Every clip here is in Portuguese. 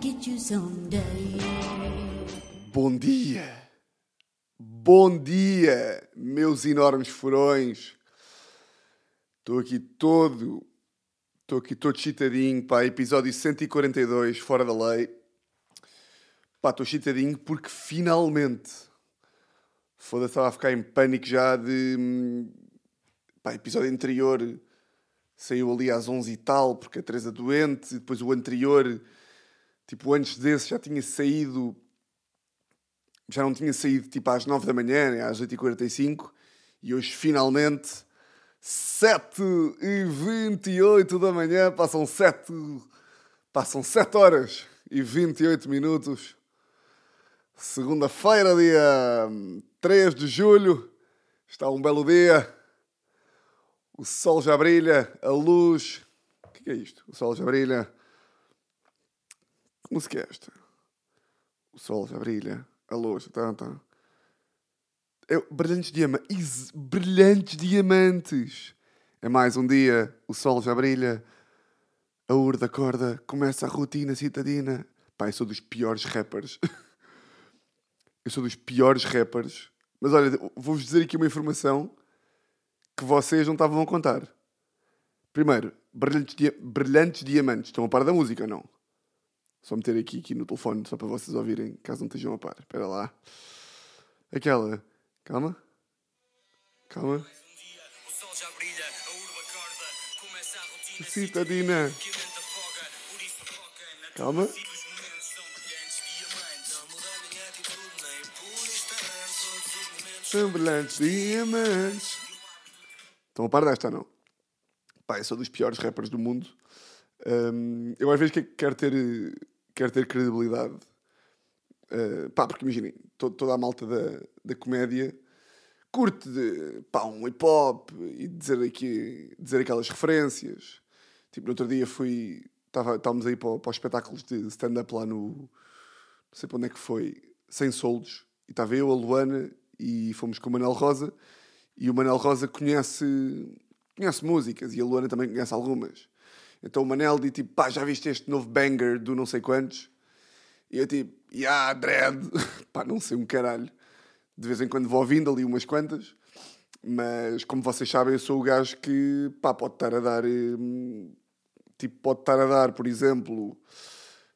get you someday. Bom dia! Bom dia, meus enormes furões! Estou aqui todo. Estou aqui todo chitadinho, pá, episódio 142, fora da lei. Pá, estou chitadinho porque finalmente. Foda-se, estava a ficar em pânico já de. Pá, episódio anterior saiu ali às 11 e tal, porque a Teresa doente. Depois o anterior, tipo, antes desse já tinha saído já não tinha saído tipo às 9 da manhã, às 8h45, e hoje finalmente, 7h28 da manhã, passam 7, passam 7 horas e 28 minutos. Segunda-feira, dia 3 de julho, está um belo dia, o sol já brilha, a luz. O que é isto? O sol já brilha. Que música é esta? O sol já brilha. A luz. Tá, tá. É, brilhantes, diama is- brilhantes diamantes. É mais um dia. O sol já brilha. A urda acorda. Começa a rotina citadina. Pá, eu sou dos piores rappers. eu sou dos piores rappers. Mas olha, vou-vos dizer aqui uma informação que vocês não estavam a contar. Primeiro, brilhantes, dia- brilhantes diamantes. Estão a par da música ou não? Só meter aqui, aqui no telefone, só para vocês ouvirem, caso não estejam a par. Espera lá. Aquela. Calma. Calma. Rotina Citadina. Calma. brilhantes diamantes. Estão a par desta não? Pá, eu sou dos piores rappers do mundo. Hum, eu às vezes que- quero ter, quero ter credibilidade. Uh, pá, porque imaginem, to- toda a malta da, da comédia curte de, pá, um hip hop e dizer, aqui, dizer aquelas referências. Tipo, no outro dia fui. Estávamos aí para, para os espetáculos de stand-up lá no. Não sei para onde é que foi. Sem soldos. E estava eu, a Luana e fomos com o Manel Rosa. E o Manel Rosa conhece, conhece músicas e a Luana também conhece algumas. Então o Manel diz tipo, pá, já viste este novo banger do não sei quantos? E eu tipo, yeah, dread. pá, não sei um caralho. De vez em quando vou ouvindo ali umas quantas. Mas como vocês sabem, eu sou o gajo que, pá, pode estar a dar... hum, Tipo, pode estar a dar, por exemplo...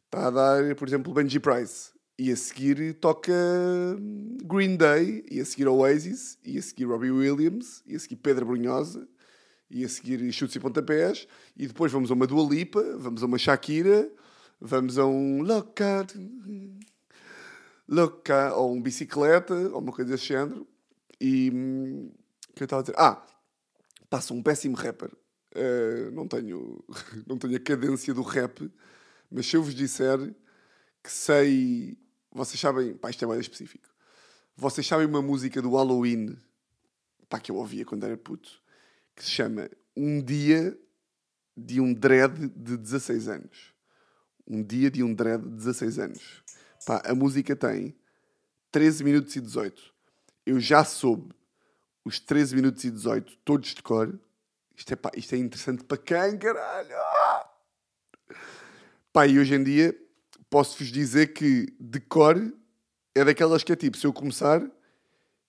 Está a dar, por exemplo, Benji Price. E a seguir toca hum, Green Day, e a seguir Oasis, e a seguir Robbie Williams, e a seguir Pedro Brunhosa, e a seguir Chutes e Pontapés, e depois vamos a uma Dua Lipa, vamos a uma Shakira, vamos a um Loca, Loca, ou um Bicicleta, ou uma coisa desse género. E hum, que eu estava a dizer? Ah, passa um péssimo rapper. Uh, não, tenho, não tenho a cadência do rap, mas se eu vos disser que sei. Vocês sabem. Pá, isto é mais específico. Vocês sabem uma música do Halloween pá, que eu ouvia quando era puto que se chama Um Dia de um Dread de 16 anos. Um Dia de um Dread de 16 anos. Pá, a música tem 13 minutos e 18. Eu já soube os 13 minutos e 18 todos de cor. Isto é, pá, isto é interessante para quem, caralho? Pá, e hoje em dia posso-vos dizer que de cor é daquelas que é tipo, se eu começar,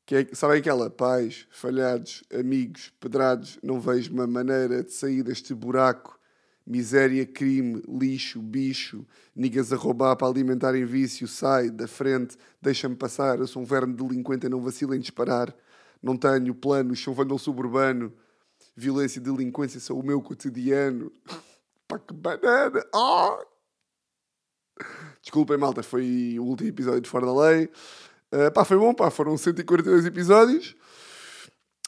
que é, sabem aquela? Pais, falhados, amigos, pedrados, não vejo uma maneira de sair deste buraco. Miséria, crime, lixo, bicho, nigas a roubar para alimentarem vício, sai da frente, deixa-me passar, eu sou um verme delinquente e não vacilo em disparar. Não tenho planos, sou um vândalo suburbano, violência e delinquência são o meu cotidiano. Pá, que banana! Ah! Desculpem, malta, foi o último episódio de Fora da Lei. Uh, pá, foi bom, pá, foram 142 episódios.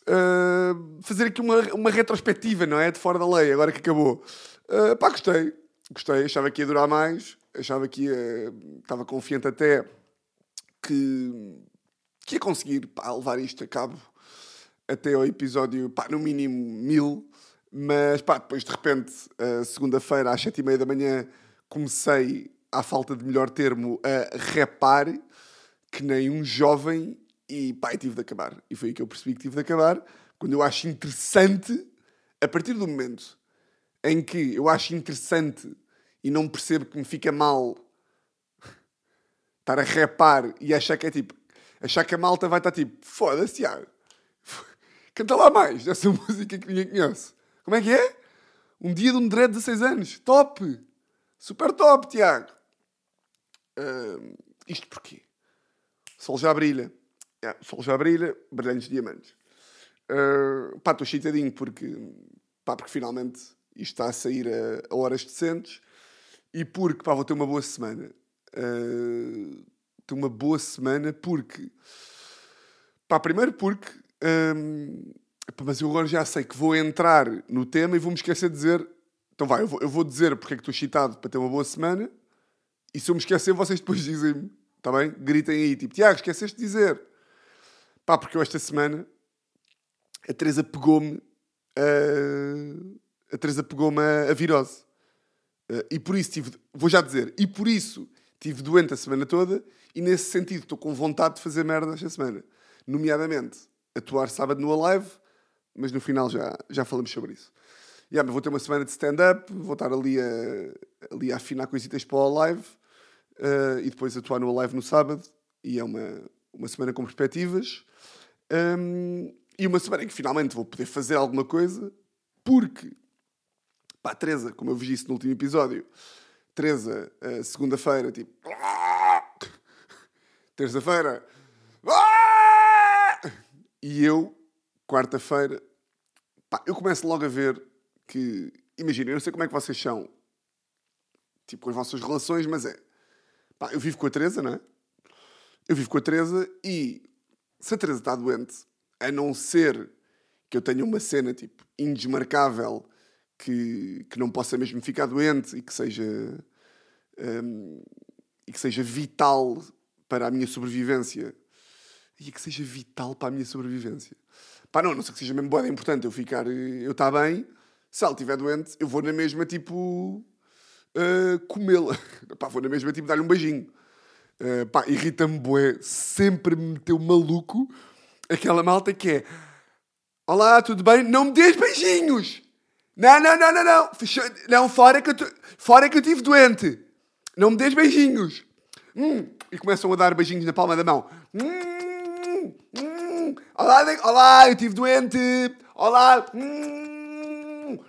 Uh, fazer aqui uma, uma retrospectiva, não é? De Fora da Lei, agora que acabou. Uh, pá, gostei. Gostei, achava que ia durar mais. Achava que ia... Estava confiante até que, que ia conseguir pá, levar isto a cabo até ao episódio, pá, no mínimo mil. Mas, pá, depois de repente, segunda-feira às sete e meia da manhã, comecei, à falta de melhor termo, a repar que nem um jovem e, e tive de acabar. E foi aí que eu percebi que tive de acabar, quando eu acho interessante, a partir do momento em que eu acho interessante e não percebo que me fica mal estar a repar e achar que é tipo. Achar que a malta vai estar tipo. Foda-se, Tiago. Canta lá mais essa música que ninguém conhece. Como é que é? Um dia de um dread de 16 anos. Top! Super top, Tiago. Ah, isto porquê? Sol já brilha. É, o sol já brilha, brilhantes diamantes. Uh, pá, estou cheitadinho porque, pá, porque finalmente isto está a sair a, a horas decentes e porque pá, vou ter uma boa semana. Uh, ter uma boa semana porque, pá, primeiro porque, um, pá, mas eu agora já sei que vou entrar no tema e vou-me esquecer de dizer. Então vai, eu vou, eu vou dizer porque é que estou cheatado para ter uma boa semana e se eu me esquecer, vocês depois dizem-me, bem? Gritem aí, tipo, Tiago, esqueceste de dizer. Pá, porque eu esta semana a Teresa pegou-me a, a Teresa pegou-me a, a virose. Uh, e por isso tive, vou já dizer, e por isso tive doente a semana toda e nesse sentido estou com vontade de fazer merda esta semana. Nomeadamente, atuar sábado no Alive, mas no final já, já falamos sobre isso. Yeah, vou ter uma semana de stand-up, vou estar ali a, ali a afinar coisitas para o Alive uh, e depois atuar no Alive no sábado e é uma, uma semana com perspectivas. Um, e uma semana em que finalmente vou poder fazer alguma coisa, porque, pá, Teresa, como eu vos disse no último episódio, Teresa, uh, segunda-feira, tipo. Terça-feira. E eu, quarta-feira, pá, eu começo logo a ver que. Imagina, eu não sei como é que vocês são, tipo, com as vossas relações, mas é. Pá, eu vivo com a Teresa, não é? Eu vivo com a Teresa e se a Teresa está doente, a não ser que eu tenha uma cena tipo indesmarcável que, que não possa mesmo ficar doente e que seja um, e que seja vital para a minha sobrevivência e que seja vital para a minha sobrevivência. Pá, não, não sei que seja mesmo boa, é importante eu ficar, eu estar bem. Se ela estiver doente, eu vou na mesma tipo uh, comê-la. Pá, vou na mesma tipo dar-lhe um beijinho. Uh, pá, irrita-me bué, sempre me meteu maluco aquela malta que é Olá, tudo bem? Não me dês beijinhos! Não, não, não, não, não! Não, fora que, eu tu... fora que eu estive doente! Não me dês beijinhos! Hum. E começam a dar beijinhos na palma da mão. Hum. Hum. Olá, olá, eu estive doente! Olá! Hum.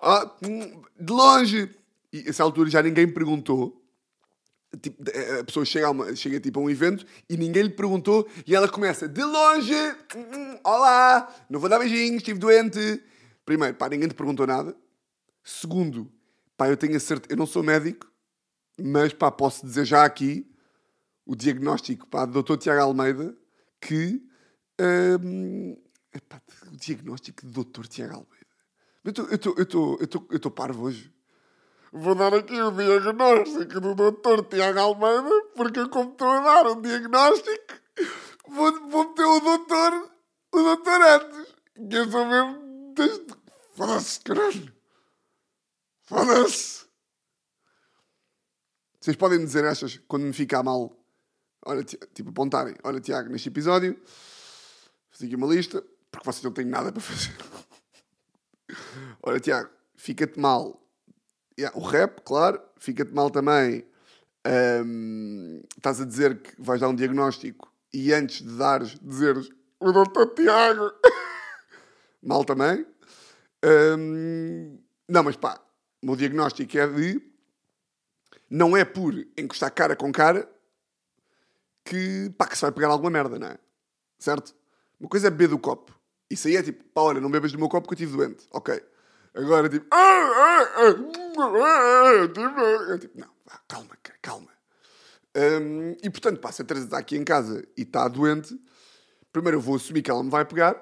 Ah, hum. De longe! E a essa altura já ninguém perguntou Tipo, a pessoa chega, a uma, chega tipo, a um evento e ninguém lhe perguntou e ela começa de longe, hum, olá, não vou dar beijinhos, estive doente. Primeiro, pá, ninguém te perguntou nada. Segundo, pá, eu tenho a certeza, eu não sou médico, mas pá, posso dizer já aqui o diagnóstico pá, do Dr. Tiago Almeida que hum, epá, o diagnóstico do Dr. Tiago Almeida. Eu estou parvo hoje. Vou dar aqui o diagnóstico do Dr. Tiago Almeida, porque como estou a dar um diagnóstico, vou, vou meter o doutor, o doutor antes. Que eu sou mesmo desde... Foda-se, caralho. Foda-se. Vocês podem dizer estas quando me ficar mal. Olha, tipo, apontarem. Olha, Tiago, neste episódio, fiz aqui uma lista, porque vocês não têm nada para fazer. Olha, Tiago, fica-te mal Yeah, o rap, claro, fica-te mal também. Um, estás a dizer que vais dar um diagnóstico e antes de dares, dizeres o doutor Tiago. mal também. Um, não, mas pá, o meu diagnóstico é de. Não é por encostar cara com cara que, pá, que se vai pegar alguma merda, não é? Certo? Uma coisa é beber do copo. Isso aí é tipo, pá, olha, não bebas do meu copo porque eu estive doente. Ok. Agora, tipo. Eu, tipo, não, calma, calma. Um, e portanto, pá, se a Teresa está aqui em casa e está doente, primeiro eu vou assumir que ela me vai pegar.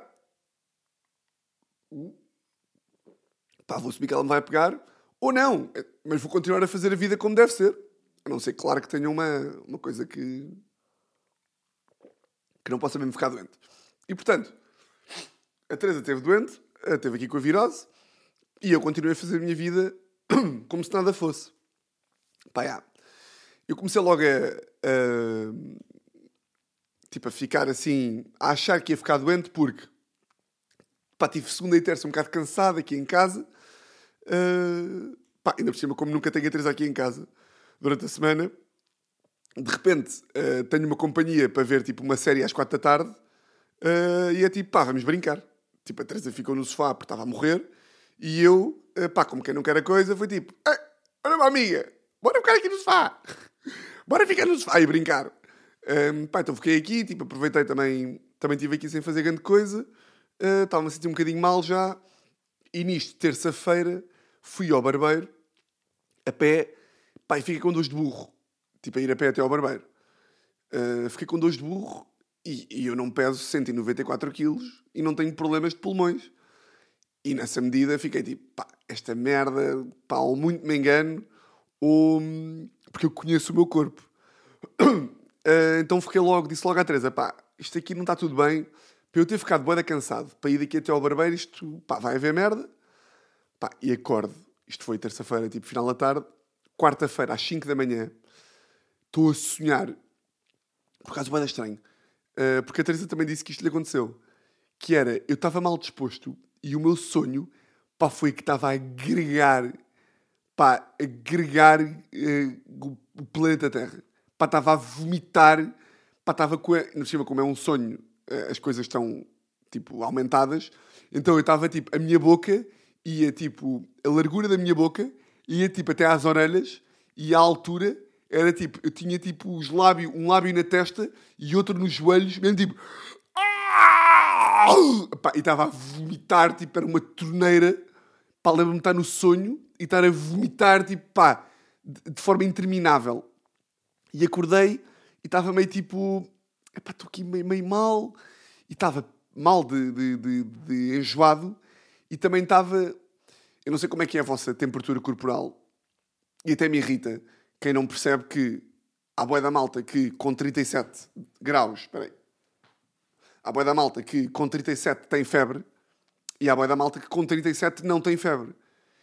Pá, vou assumir que ela me vai pegar. Ou não, mas vou continuar a fazer a vida como deve ser. A não ser, claro, que tenha uma, uma coisa que. que não possa mesmo ficar doente. E portanto, a Teresa esteve doente, esteve aqui com a virose. E eu continuei a fazer a minha vida como se nada fosse. Pá, yeah. Eu comecei logo a, a, tipo, a ficar assim, a achar que ia ficar doente porque pá, tive segunda e terça um bocado cansado aqui em casa. Uh, pá, ainda por cima, como nunca tenho a Teresa aqui em casa durante a semana, de repente eh, tenho uma companhia para ver tipo uma série às quatro da tarde eh, e é tipo, pá, vamos brincar. Tipo, a Teresa ficou no sofá porque estava a morrer e eu, eh, pá, como quem não quer a coisa, foi tipo, "Ei, olha uma amiga, bora ficar aqui no sofá. bora ficar no sofá e brincar. Um, pá, então fiquei aqui, tipo, aproveitei também, também estive aqui sem fazer grande coisa. Eh, Estava-me a sentir um bocadinho mal já. E nisto, terça-feira, fui ao barbeiro, a pé, pá, e fiquei com dores de burro. Tipo, a ir a pé até ao barbeiro. Uh, fiquei com dores de burro e, e eu não peso 194 quilos e não tenho problemas de pulmões. E nessa medida fiquei tipo, pá, esta merda, pá, ou muito me engano, ou hum, porque eu conheço o meu corpo. Uh, então fiquei logo, disse logo à Teresa, pá, isto aqui não está tudo bem, para eu ter ficado boeda cansado, para ir daqui até ao barbeiro, isto, pá, vai haver merda. Pá, e acordo, isto foi terça-feira, tipo final da tarde, quarta-feira às 5 da manhã, estou a sonhar, por acaso boeda estranho, uh, porque a Teresa também disse que isto lhe aconteceu, que era, eu estava mal disposto e o meu sonho, pá, foi que estava a agregar, pá, agregar eh, o, planeta Terra. Pá, estava a vomitar, pá, estava com por cima, como é um sonho, eh, as coisas estão, tipo, aumentadas, então eu estava, tipo, a minha boca ia, tipo, a largura da minha boca ia, tipo, até às orelhas e a altura era, tipo, eu tinha, tipo, os lábios, um lábio na testa e outro nos joelhos, mesmo, tipo... E estava a vomitar, tipo, era uma torneira. Pá, lembro-me de estar no sonho e estar a vomitar, tipo, pá, de, forma interminável. E acordei e estava meio tipo, estou aqui meio, meio mal. E estava mal de, de, de, de enjoado e também estava, eu não sei como é que é a vossa temperatura corporal e até me irrita quem não percebe que há boia da malta que com 37 graus, espera aí, Há boia da malta que com 37 tem febre e há boia da malta que com 37 não tem febre.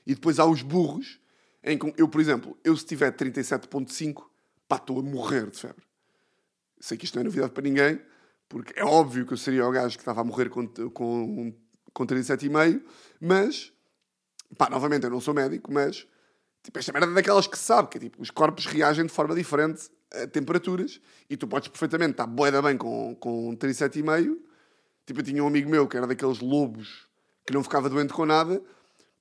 E depois há os burros em que eu, por exemplo, eu se tiver 37.5, pá, estou a morrer de febre. Sei que isto não é novidade para ninguém, porque é óbvio que eu seria o gajo que estava a morrer com, com, com 37,5, mas, pá, novamente, eu não sou médico, mas, tipo, esta merda é daquelas que se sabe, que é, tipo, os corpos reagem de forma diferente temperaturas e tu podes perfeitamente estar boeda bem com, com 37,5. Tipo, eu tinha um amigo meu que era daqueles lobos que não ficava doente com nada.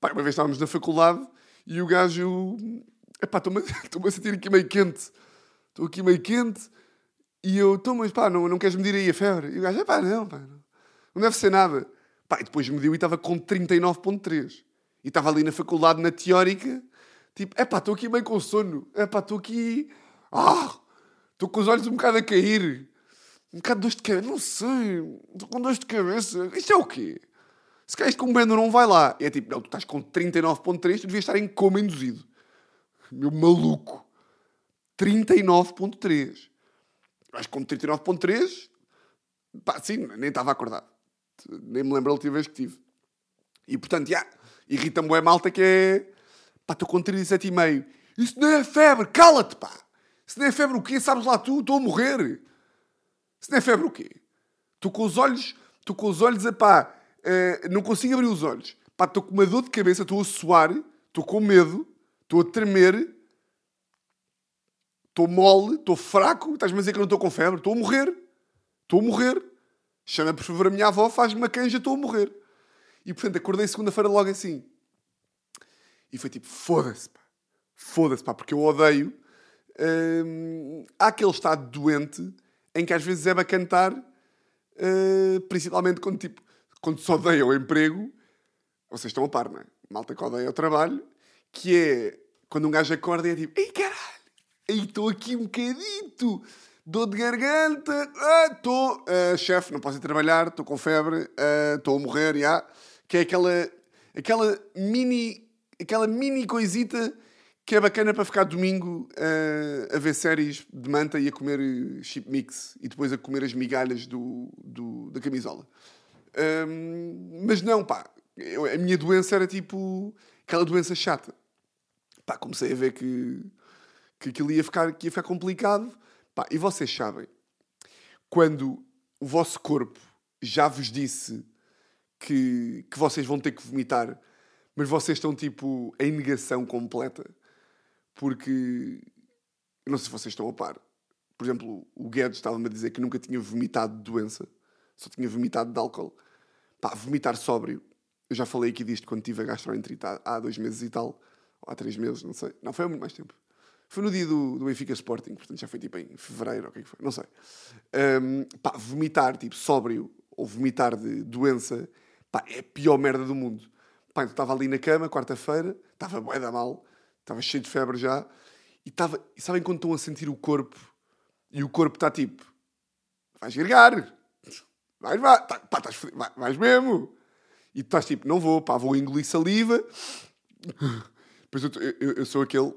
Pá, uma vez estávamos na faculdade e o gajo... Epá, estou-me a sentir aqui meio quente. Estou aqui meio quente e eu... Então, mas pá, não, não queres medir aí a febre? E o gajo, epá, não, pá, não, não deve ser nada. Pá, e depois mediu e estava com 39,3. E estava ali na faculdade, na teórica, tipo, epá, estou aqui meio com sono. Epá, estou aqui... Ah, estou com os olhos um bocado a cair. Um bocado de dor de cabeça. Não sei. Estou com dor de cabeça. Isto é o quê? Se calhar isto com o não vai lá. E é tipo, não, tu estás com 39.3, tu devias estar em coma induzido. Meu maluco. 39.3. Eu acho que com 39.3, pá, sim, nem estava acordado. Nem me lembro a última vez que tive. E portanto, já, irrita-me a malta que é... Pá, estou com 37,5. Isso não é febre, cala-te, pá. Se não é febre o quê? Sabes lá tu, estou a morrer. Se não é febre o quê? Estou com os olhos, estou com os olhos, pá, uh, não consigo abrir os olhos. Pá, estou com uma dor de cabeça, estou a suar, estou com medo, estou a tremer, estou mole, estou fraco, estás-me a dizer que não estou com febre, estou a morrer. Estou a morrer. Chama por favor a minha avó, faz-me uma canja, estou a morrer. E portanto acordei segunda-feira logo assim. E foi tipo, foda-se, pá. Foda-se, pá, porque eu odeio hum, há aquele estado doente em que às vezes é bacana estar, uh, principalmente quando, tipo, quando se odeia o emprego, vocês estão a par, não é? Malta que odeia o trabalho, que é quando um gajo acorda e é tipo, ei caralho, estou aqui um bocadito, dor de garganta, estou, uh, chefe, não posso ir trabalhar, estou com febre, estou a morrer, já. Que é aquela, aquela mini, aquela mini coisita que é bacana para ficar domingo uh, a ver séries de manta e a comer chip mix e depois a comer as migalhas do, do da camisola. Um, mas não, pá, eu, a minha doença era tipo aquela doença chata. Pá, comecei a ver que, que aquilo ia ficar, que ia ficar complicado. Pá, e vocês sabem, quando o vosso corpo já vos disse que, que vocês vão ter que vomitar, mas vocês estão tipo em negação completa porque não sei se vocês estão a par, por exemplo, o Guedes estava-me a dizer que nunca tinha vomitado de doença, só tinha vomitado de álcool. Pá, vomitar sóbrio. Eu já falei aqui disto quando tive a gastroenterite há, há dois meses e tal, ou há três meses, não sei. Não, foi há muito mais tempo. Foi no dia do, do Benfica Sporting, portanto já foi tipo em fevereiro, ou o que é foi, não sei. Ahm, pá, vomitar, tipo, sóbrio, ou vomitar de doença, pá, é a pior merda do mundo. Pá, então estava ali na cama, quarta-feira, estava bué da mal, estava cheio de febre já, e estava, e sabem quando estão a sentir o corpo, e o corpo está tipo, vais virgar, vais, vai, tá, pá, fodido, vai- vais mesmo. E estás tipo, não vou, pá, vou engolir saliva. Pois eu, eu, eu sou aquele,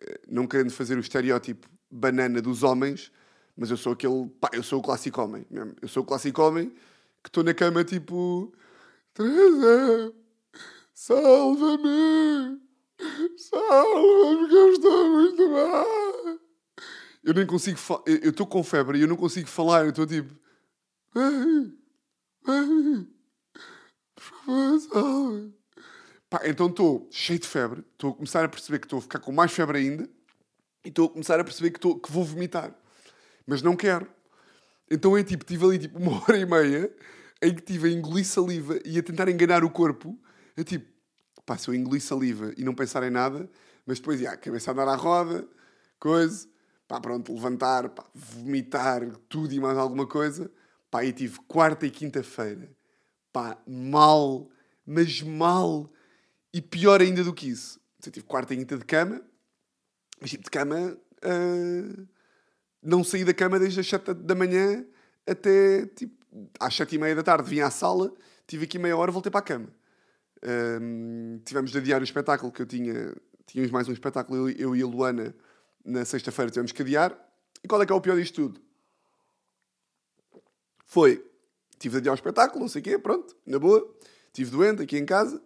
eh, não querendo fazer o estereótipo banana dos homens, mas eu sou aquele, pá, eu sou o clássico homem mesmo. Eu sou o clássico homem que estou na cama tipo, Teresa, salva-me, salva-me que eu estou muito mal. Eu nem consigo, fa- eu estou com febre e eu não consigo falar, eu estou tipo, "Ai, ai, por favor, salve. Pá, então estou cheio de febre, estou a começar a perceber que estou a ficar com mais febre ainda e estou a começar a perceber que, estou, que vou vomitar. Mas não quero. Então é tipo, tive ali tipo uma hora e meia em que tive a engolir saliva e a tentar enganar o corpo. É tipo, pá, se eu engolir saliva e não pensar em nada, mas depois, já, cabeça a dar à roda, coisa, pá, pronto, levantar, pá, vomitar, tudo e mais alguma coisa. Pá, e tive quarta e quinta-feira, pá, mal, mas mal. E pior ainda do que isso. Eu tive quarta e quinta de cama, mas tipo de cama. ah, não saí da cama desde as 7 da manhã até tipo às 7 e meia da tarde. Vim à sala, tive aqui meia hora, voltei para a cama. Ahm, tivemos de adiar o espetáculo que eu tinha. Tínhamos mais um espetáculo, eu, eu e a Luana, na sexta-feira tivemos que adiar. E qual é que é o pior disto tudo? Foi, tive de adiar o espetáculo, não sei o quê, pronto, na boa. Estive doente aqui em casa.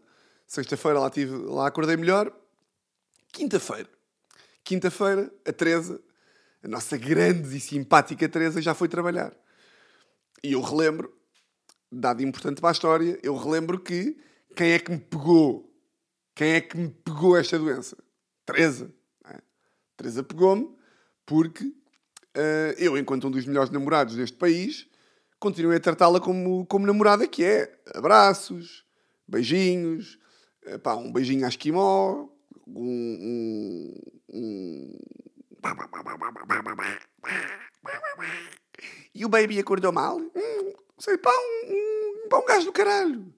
Sexta-feira lá, tive, lá acordei melhor. Quinta-feira. Quinta-feira, a Teresa, a nossa grande e simpática Teresa, já foi trabalhar. E eu relembro, dado importante para a história, eu relembro que quem é que me pegou? Quem é que me pegou esta doença? Teresa. é? Teresa pegou-me porque eh, eu, enquanto um dos melhores namorados deste país, continuei a tratá-la como, como namorada que é. Abraços, beijinhos, eh, pá, um beijinho à esquimó, um, um, um... E o baby acordou mal? Hum, sei, pá, um, um, um gajo do caralho.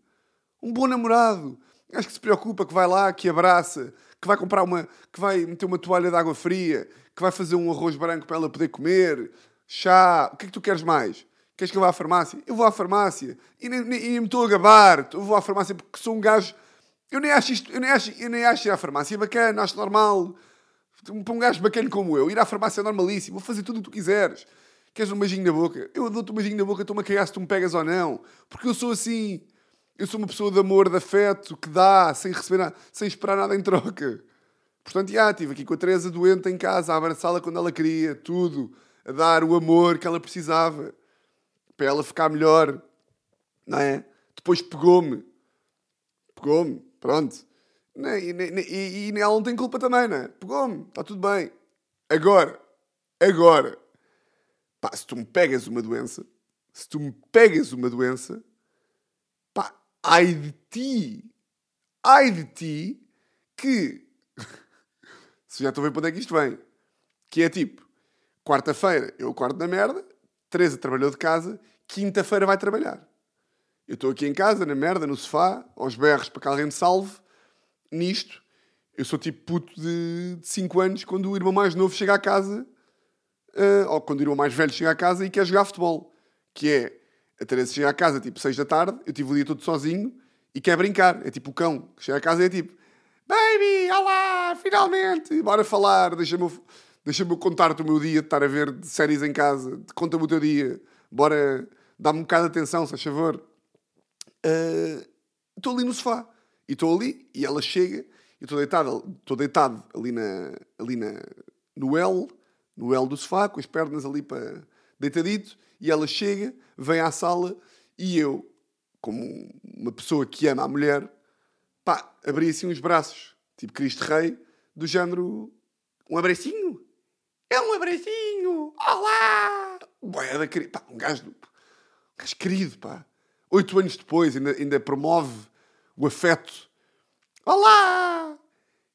Um bom namorado. Gajo que se preocupa, que vai lá, que abraça, que vai comprar uma... que vai meter uma toalha de água fria, que vai fazer um arroz branco para ela poder comer, chá. O que é que tu queres mais? Queres que eu vá à farmácia? Eu vou à farmácia. E nem, nem, nem me estou a gabar. Eu vou à farmácia porque sou um gajo... Eu nem acho isto... Eu nem acho, eu nem acho ir à farmácia bacana, acho normal. Para um gajo bacana como eu, ir à farmácia é normalíssimo. Vou fazer tudo o que tu quiseres. Queres um beijinho na boca? Eu dou-te um beijinho na boca, estou-me a cagar se tu me pegas ou não. Porque eu sou assim. Eu sou uma pessoa de amor, de afeto, que dá, sem receber nada, sem esperar nada em troca. Portanto, já, estive aqui com a Teresa doente em casa, a abraçá-la quando ela queria, tudo. A dar o amor que ela precisava. Para ela ficar melhor. Não é? Depois pegou-me. Pegou-me. Pronto. Nem- nem- E, e ela não tem culpa também, não é? Pegou-me. Está tudo bem. Agora. Agora. Pá, se tu me pegas uma doença, se tu me pegas uma doença, ai de ti, ai de ti, que, se já estou a ver para onde é que isto vem, que é tipo, quarta-feira eu acordo na merda, Teresa trabalhou de casa, quinta-feira vai trabalhar. Eu estou aqui em casa, na merda, no sofá, aos berros para que alguém me salve, nisto, eu sou tipo puto de 5 anos quando o irmão mais novo chega à casa ah, ou quando o irmão mais velho chega à casa e quer jogar futebol. Que é, a Teresa chega à casa tipo 6 da tarde, eu tive o dia todo sozinho e quer brincar. É tipo o cão que chega à casa e é tipo Baby, olá, finalmente, bora falar, deixa-me deixa contar-te o meu dia de estar a ver séries em casa, conta-me o teu dia, bora, dá-me um bocado de atenção, se faz favor. Ah, Estou ali no sofá e estou ali e ela chega e estou deitado, estou deitado ali, na, ali na, no L, no L do sofá, com as pernas ali para deitadito, e ela chega, vem à sala e eu, como uma pessoa que ama a mulher, pá, abri assim os braços, tipo Cristo Rei, do género, um abracinho. É um abracinho! Olá! Boé da querida. Pá, um gajo, um gajo querido, pá. Oito anos depois ainda, ainda promove o afeto. Olá!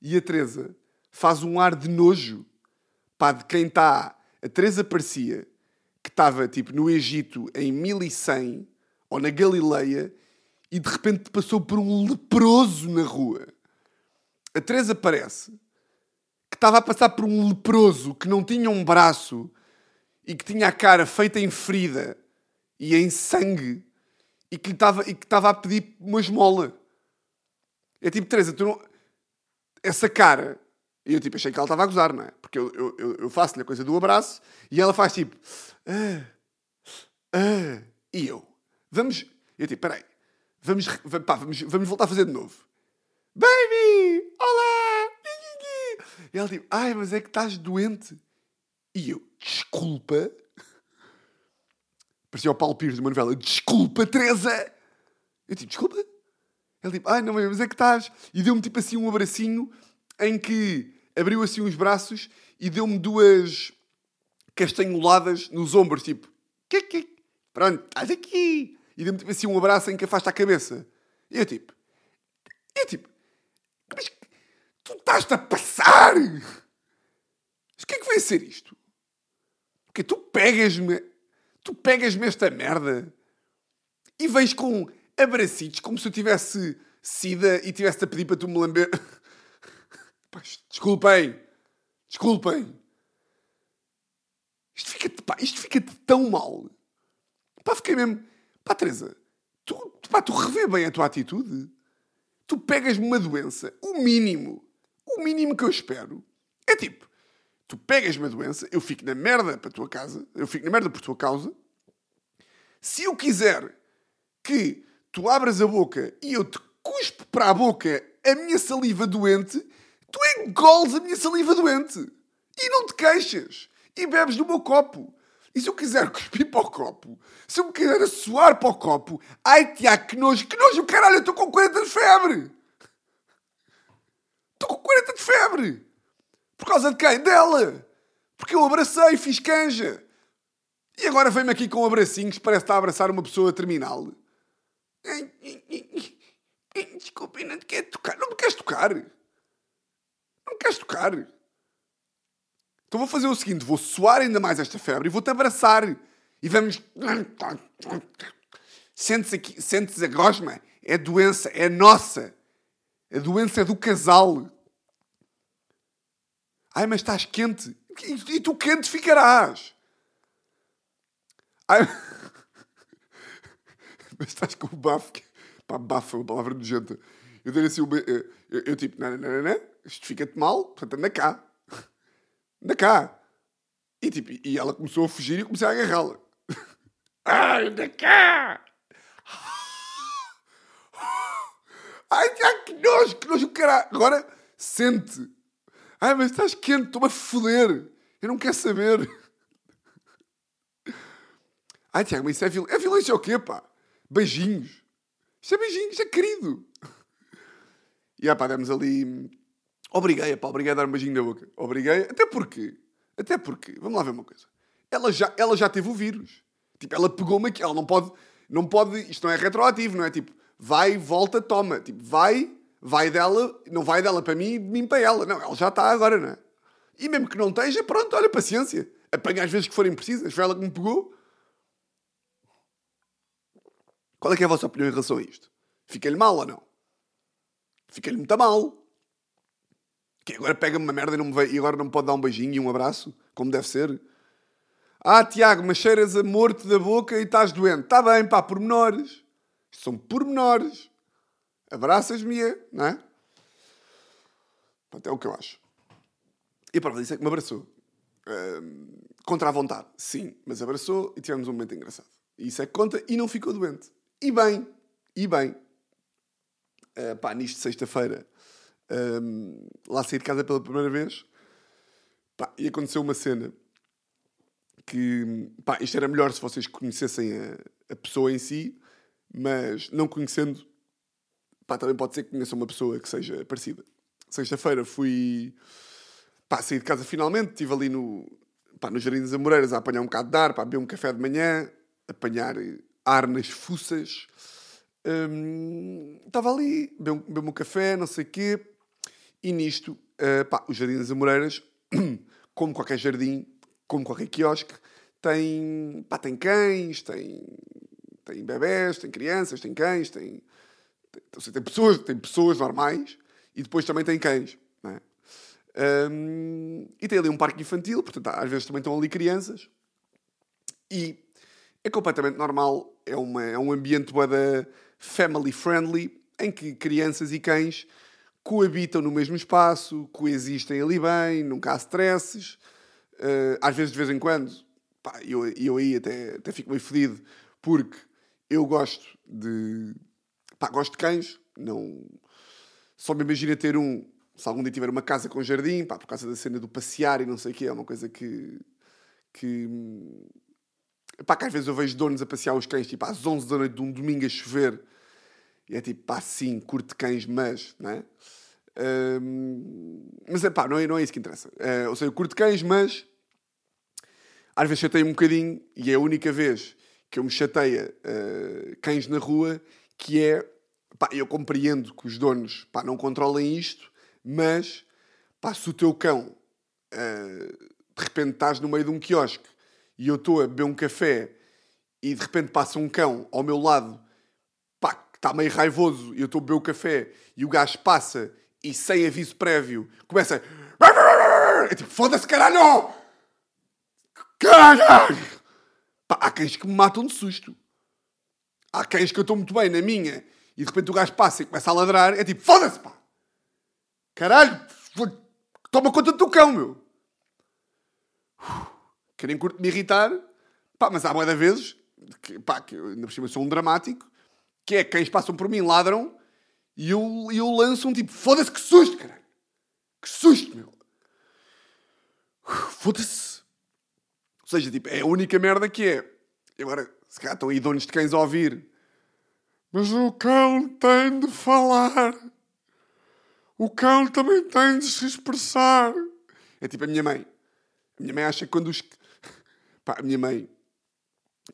E a Teresa faz um ar de nojo, pá, de quem está... A Teresa parecia que estava, tipo, no Egito em 1100, ou na Galileia, e de repente passou por um leproso na rua. A Teresa parece que estava a passar por um leproso que não tinha um braço e que tinha a cara feita em ferida e em sangue e que estava, e que estava a pedir uma esmola. É tipo, Teresa, tu não... Essa cara... E eu tipo, achei que ela estava a gozar, não é? Porque eu, eu, eu- faço-lhe a coisa do abraço e ela faz tipo... Ah, ah, e eu? Vamos... Eu tipo, peraí. Vamos, pá, vamos, vamos voltar a fazer de novo. Baby! Olá! E ela tipo, ai, mas é que estás doente. E eu, desculpa. Parecia o Paulo Pires de uma novela. Desculpa, Teresa! Eu tipo, desculpa? Ele tipo, ai, não, mas é que estás. E deu-me tipo assim um abracinho em que abriu assim os braços e deu-me duas castanholadas nos ombros, tipo, que, que, pronto, estás aqui. E deu-me tipo assim um abraço em que afasta a cabeça. E eu tipo, eu tipo, mas tu estás-te a passar? Mas o que é que vai ser isto? Porque tu pegas-me, tu pegas-me esta merda e vens com abracitos como se eu tivesse sida e tivesse-te a pedir para tu me lamber. Desculpem, desculpem. Isto fica-te pá, isto fica-te tão mal. Pá, fiquei mesmo. Pá, Teresa, tu, pá, tu revê bem a tua atitude. Tu pegas-me uma doença, o mínimo, o mínimo que eu espero é tipo, tu pegas-me a doença, eu fico na merda para a tua casa, eu fico na merda por tua causa. Se eu quiser que tu abras a boca e eu te cuspo para a boca a minha saliva doente, tu engoles a minha saliva doente. E não te queixas. E bebes do meu copo. E se eu quiser cuspir para o copo, se eu me quiser suar para o copo, ai Tiago, que nojo, que nojo, caralho, eu estou com 40 de febre. Estou com 40 de febre. Por causa de quem? Dela. Porque eu abracei, fiz canja. E agora vem-me aqui com abracinhos, parece estar a abraçar uma pessoa terminal. Desculpe, não te quero tocar. Não me queres tocar? Queres tocar? Então vou fazer o seguinte: vou suar ainda mais esta febre e vou-te abraçar. E vamos. Sentes aqui, sentes a gosma? É doença, é nossa. A doença é do casal. Ai, mas estás quente. E, e tu quente ficarás. Ai, mas estás com o bafo. Pá, bafo é uma palavra nojenta. Eu dei assim uma. Eu, eu, eu tipo, não, isto fica-te mal, portanto anda cá. Anda cá. E, tipo, e ela começou a fugir e eu comecei a agarrá-la. Ai, anda cá! Ai, ai, que nojo, que nojo, caralho. Agora, sente. Ai, mas estás quente, estou-me a foder. Eu não quero saber. Ai, Tiago, mas isso é violência. É violência o quê, pá? Beijinhos. Isto é beijinhos, é querido. E, ah, pá, demos ali... Obriguei, pá, obriguei a dar um beijinho na boca. Obriguei, até porque... Até porque, vamos lá ver uma coisa. Ela já, ela já teve o vírus. Tipo, ela pegou-me aqui. Ela não pode... Não pode... Isto não é retroativo, não é? Tipo, vai, volta, toma. Tipo, vai, vai dela... Não vai dela para mim e de mim para ela. Não, ela já está agora, não é? E mesmo que não esteja, pronto, olha, paciência. Apanha às vezes que forem precisas. Foi ela que me pegou. Qual é que é a vossa opinião em relação a isto? Fica-lhe mal ou não? Fica-lhe muito mal. Que agora pega-me uma merda e, não me veio, e agora não me pode dar um beijinho e um abraço, como deve ser. Ah, Tiago, mas cheiras a morto da boca e estás doente. Está bem, pá, pormenores. Isto são pormenores. Abraças-me, não é? Pronto, é o que eu acho. E a prova disso é que me abraçou. Ahm, contra a vontade, sim, mas abraçou e tivemos um momento engraçado. E isso é que conta e não ficou doente. E bem, e bem. Ah, pá, nisto sexta-feira, ahm, lá saí de casa pela primeira vez, pá, e aconteceu uma cena que, pá, isto era melhor se vocês conhecessem a, a pessoa em si, mas não conhecendo, pá, também pode ser que conheçam uma pessoa que seja parecida. Sexta-feira fui, pá, saí de casa finalmente, estive ali no, pá, no Jardim das Amoreiras a apanhar um bocado de ar, pá, beber um café de manhã, apanhar ar nas fuças. Estava ali, beber um, um café, não sei o quê, e nisto, eh, pá, o Jardim das Amoreiras, como qualquer jardim, como qualquer quiosque, tem, pá, tem cães, tem, tem bebés, tem crianças, tem cães, tem, tem, ou seja, tem pessoas, tem pessoas normais e depois também tem cães, é? Hum, e tem ali um parque infantil, portanto, às vezes também estão ali crianças. E é completamente normal, é, uma, é um ambiente da family friendly, em que crianças e cães coabitam no mesmo espaço, coexistem ali bem, nunca há stresses. Uh, às vezes, de vez em quando, pá, eu, eu aí até, até fico meio fedido, porque eu gosto de. Pá, gosto de cães, não. Só me imagina ter um. Se algum dia tiver uma casa com jardim, pá, por causa da cena do passear e não sei o quê, é uma coisa que. que pá, que às vezes eu vejo donos a passear os cães, tipo, às 11 da noite de um domingo a chover, e é tipo, pá, sim, curto cães, mas, não é? Hum, mas é pá, não é, não é isso que interessa. Uh, ou seja, eu curto cães, mas às vezes chatei um bocadinho, e é a única vez que eu me chateia uh, cães na rua, que é, pá, eu compreendo que os donos, pá, não controlem isto, mas, pá, se o teu cão, uh, de repente estás no meio de um quiosque, e eu estou a beber um café, e de repente passa um cão ao meu lado, está meio raivoso, e eu estou a beber o café, e o gajo passa, e sem aviso prévio, começa. É tipo, foda-se caralho! Caralho! Pá, há cães que me matam de susto. Há cães que eu estou muito bem na minha e de repente o gajo passa e começa a ladrar. É tipo, foda-se, pá! Caralho! Toma conta do teu cão, meu! Querem curto me irritar, pá, mas há boa vezes, que, pá, que eu ainda por cima sou um dramático, que é cães passam por mim, ladram e eu, eu lanço um tipo, foda-se, que susto, caralho! Que susto, meu! Foda-se! Ou seja, tipo, é a única merda que é. E agora, se calhar estão aí donos de cães a ouvir. Mas o cão tem de falar. O cão também tem de se expressar. É tipo a minha mãe. A minha mãe acha que quando os. Pá, a minha mãe,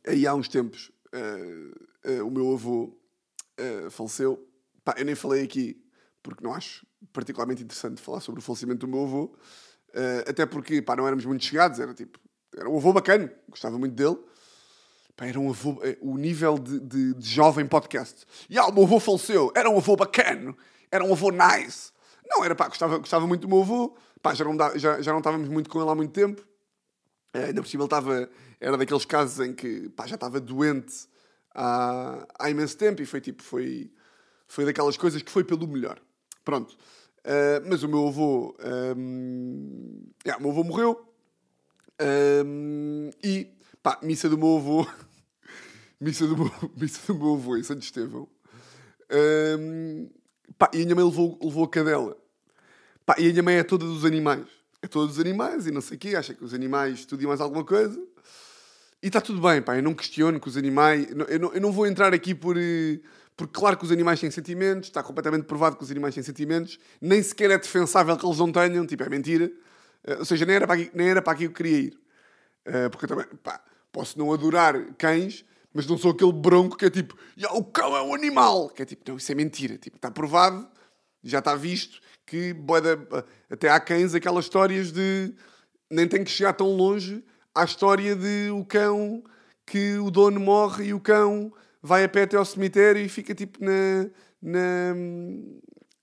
aí há uns tempos, uh, o meu avô uh, faleceu. Pá, eu nem falei aqui, porque não acho particularmente interessante falar sobre o falecimento do meu avô. até porque, pá, não éramos muito chegados. Era tipo, era um avô bacana, gostava muito dele. Pá, era um avô, o nível de, de, de jovem podcast. E ah, o meu avô faleceu, era um avô bacana, era um avô nice. Não, era pá, gostava, gostava muito do meu avô. Pá, já não, já, já não estávamos muito com ele há muito tempo. Ainda por cima ele estava, era daqueles casos em que pá, já estava doente há, há imenso tempo e foi tipo, foi, foi daquelas coisas que foi pelo melhor. Pronto. Uh, mas o meu avô, um, yeah, o meu avô morreu. Um, e, pá, missa do meu avô, missa, do meu, missa do meu avô em Santo Estevão. Um, pá, e a minha mãe levou, levou a cadela. Pá, e a minha mãe é toda dos animais. É toda dos animais e não sei o quê. Acha que os animais tudo e mais alguma coisa. E está tudo bem, pá. Eu não questiono que os animais... Eu não, eu não vou entrar aqui por... Porque claro que os animais têm sentimentos. Está completamente provado que os animais têm sentimentos. Nem sequer é defensável que eles não tenham. Tipo, é mentira. Ou seja, nem era para aqui, nem era para aqui que eu queria ir. Porque eu também... Pá, posso não adorar cães... Mas não sou aquele bronco que é tipo... O cão é um animal! Que é tipo... Não, isso é mentira. Tipo, está provado. Já está visto que até há cães aquelas histórias de nem tem que chegar tão longe à história de o cão que o dono morre e o cão vai a pé até ao cemitério e fica tipo na, na,